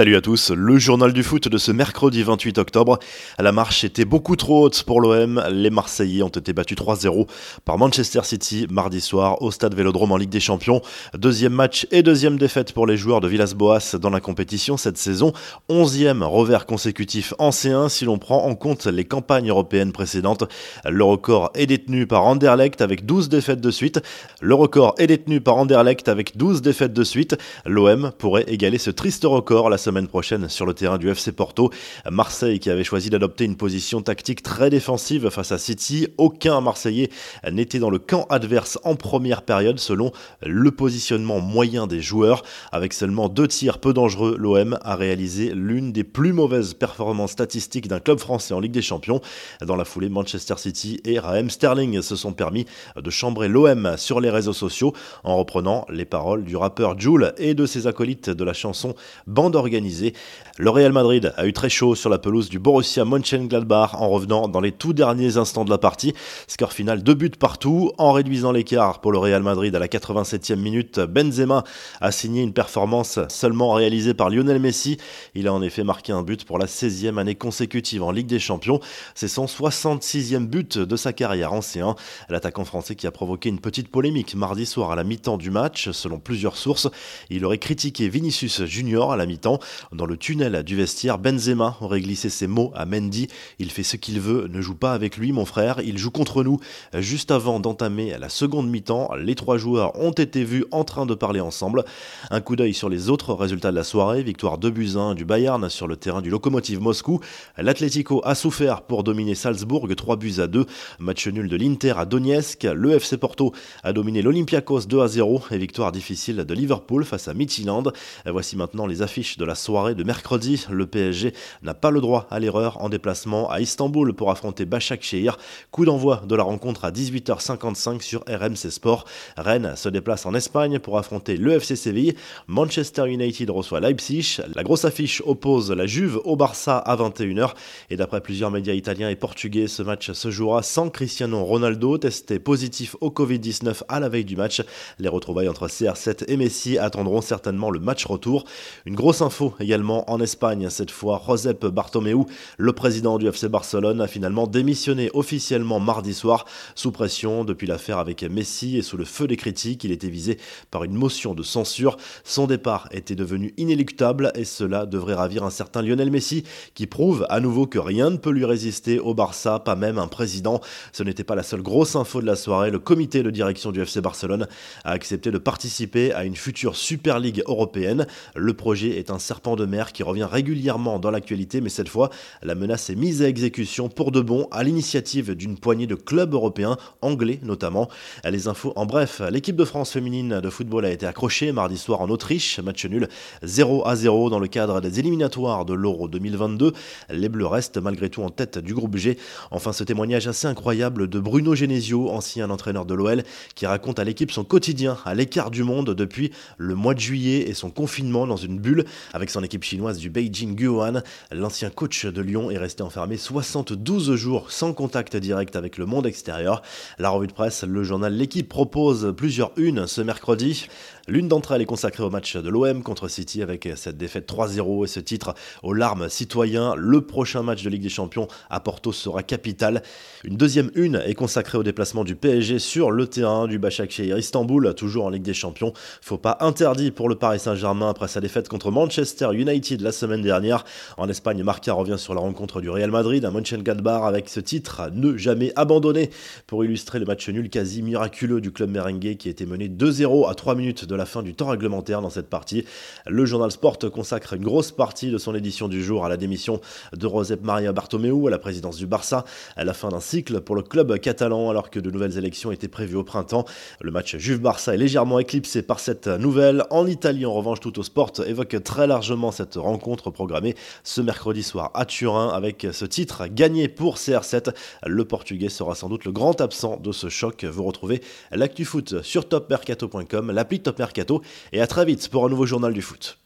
Salut à tous, le journal du foot de ce mercredi 28 octobre. La marche était beaucoup trop haute pour l'OM. Les Marseillais ont été battus 3-0 par Manchester City mardi soir au stade Vélodrome en Ligue des Champions. Deuxième match et deuxième défaite pour les joueurs de Villas-Boas dans la compétition cette saison. Onzième revers consécutif en C1 si l'on prend en compte les campagnes européennes précédentes. Le record est détenu par Anderlecht avec 12 défaites de suite. Le record est détenu par Anderlecht avec 12 défaites de suite. L'OM pourrait égaler ce triste record la semaine prochaine sur le terrain du FC Porto. Marseille qui avait choisi d'adopter une position tactique très défensive face à City. Aucun Marseillais n'était dans le camp adverse en première période selon le positionnement moyen des joueurs. Avec seulement deux tirs peu dangereux, l'OM a réalisé l'une des plus mauvaises performances statistiques d'un club français en Ligue des Champions. Dans la foulée, Manchester City et Raheem Sterling se sont permis de chambrer l'OM sur les réseaux sociaux en reprenant les paroles du rappeur Jules et de ses acolytes de la chanson Bande le Real Madrid a eu très chaud sur la pelouse du Borussia Mönchengladbach en revenant dans les tout derniers instants de la partie. Score final, deux buts partout. En réduisant l'écart pour le Real Madrid à la 87e minute, Benzema a signé une performance seulement réalisée par Lionel Messi. Il a en effet marqué un but pour la 16e année consécutive en Ligue des Champions. C'est son 66e but de sa carrière en C1. L'attaquant français qui a provoqué une petite polémique mardi soir à la mi-temps du match, selon plusieurs sources. Il aurait critiqué Vinicius Junior à la mi-temps. Dans le tunnel du vestiaire, Benzema aurait glissé ces mots à Mendy. Il fait ce qu'il veut, ne joue pas avec lui mon frère, il joue contre nous. Juste avant d'entamer la seconde mi-temps, les trois joueurs ont été vus en train de parler ensemble. Un coup d'œil sur les autres résultats de la soirée, victoire 2 buts 1 du Bayern sur le terrain du Lokomotiv Moscou. L'Atlético a souffert pour dominer Salzbourg 3 buts à 2. Match nul de l'Inter à Donetsk. Le FC Porto a dominé l'Olympiakos 2 à 0 et victoire difficile de Liverpool face à Midtjylland. Voici maintenant les affiches de la soirée de mercredi. Le PSG n'a pas le droit à l'erreur en déplacement à Istanbul pour affronter Bachak Shehir. Coup d'envoi de la rencontre à 18h55 sur RMC Sport. Rennes se déplace en Espagne pour affronter le FC Séville. Manchester United reçoit Leipzig. La grosse affiche oppose la Juve au Barça à 21h. Et d'après plusieurs médias italiens et portugais, ce match se jouera sans Cristiano Ronaldo, testé positif au Covid-19 à la veille du match. Les retrouvailles entre CR7 et Messi attendront certainement le match retour. Une grosse info également en Espagne. Cette fois, Josep Bartomeu, le président du FC Barcelone, a finalement démissionné officiellement mardi soir sous pression depuis l'affaire avec Messi et sous le feu des critiques. Il était visé par une motion de censure. Son départ était devenu inéluctable et cela devrait ravir un certain Lionel Messi qui prouve à nouveau que rien ne peut lui résister au Barça, pas même un président. Ce n'était pas la seule grosse info de la soirée. Le comité de direction du FC Barcelone a accepté de participer à une future Super League européenne. Le projet est un serpent de mer qui revient régulièrement dans l'actualité, mais cette fois, la menace est mise à exécution pour de bon à l'initiative d'une poignée de clubs européens, anglais notamment. Les infos en bref, l'équipe de France féminine de football a été accrochée mardi soir en Autriche, match nul 0 à 0 dans le cadre des éliminatoires de l'Euro 2022. Les Bleus restent malgré tout en tête du groupe G. Enfin, ce témoignage assez incroyable de Bruno Genesio, ancien entraîneur de l'OL, qui raconte à l'équipe son quotidien à l'écart du monde depuis le mois de juillet et son confinement dans une bulle avec son équipe chinoise du Beijing Guoan. L'ancien coach de Lyon est resté enfermé 72 jours sans contact direct avec le monde extérieur. La revue de presse, le journal L'équipe propose plusieurs unes ce mercredi. L'une d'entre elles est consacrée au match de l'OM contre City avec cette défaite 3-0 et ce titre aux larmes citoyens. Le prochain match de Ligue des Champions à Porto sera capital. Une deuxième une est consacrée au déplacement du PSG sur le terrain du Başakşehir Istanbul, toujours en Ligue des Champions. Faut pas interdit pour le Paris Saint-Germain après sa défaite contre Manchester United la semaine dernière. En Espagne, Marca revient sur la rencontre du Real Madrid à Mönchengladbach avec ce titre Ne jamais abandonner pour illustrer le match nul quasi miraculeux du club merengue qui était mené 2-0 à 3 minutes de la fin du temps réglementaire dans cette partie. Le journal Sport consacre une grosse partie de son édition du jour à la démission de Josep Maria Bartomeu à la présidence du Barça, à la fin d'un cycle pour le club catalan alors que de nouvelles élections étaient prévues au printemps. Le match Juve-Barça est légèrement éclipsé par cette nouvelle. En Italie, en revanche, tout au sport évoque très cette rencontre programmée ce mercredi soir à Turin avec ce titre gagné pour CR7. Le Portugais sera sans doute le grand absent de ce choc. Vous retrouvez l'actu foot sur topmercato.com, l'appli Top Mercato et à très vite pour un nouveau journal du foot.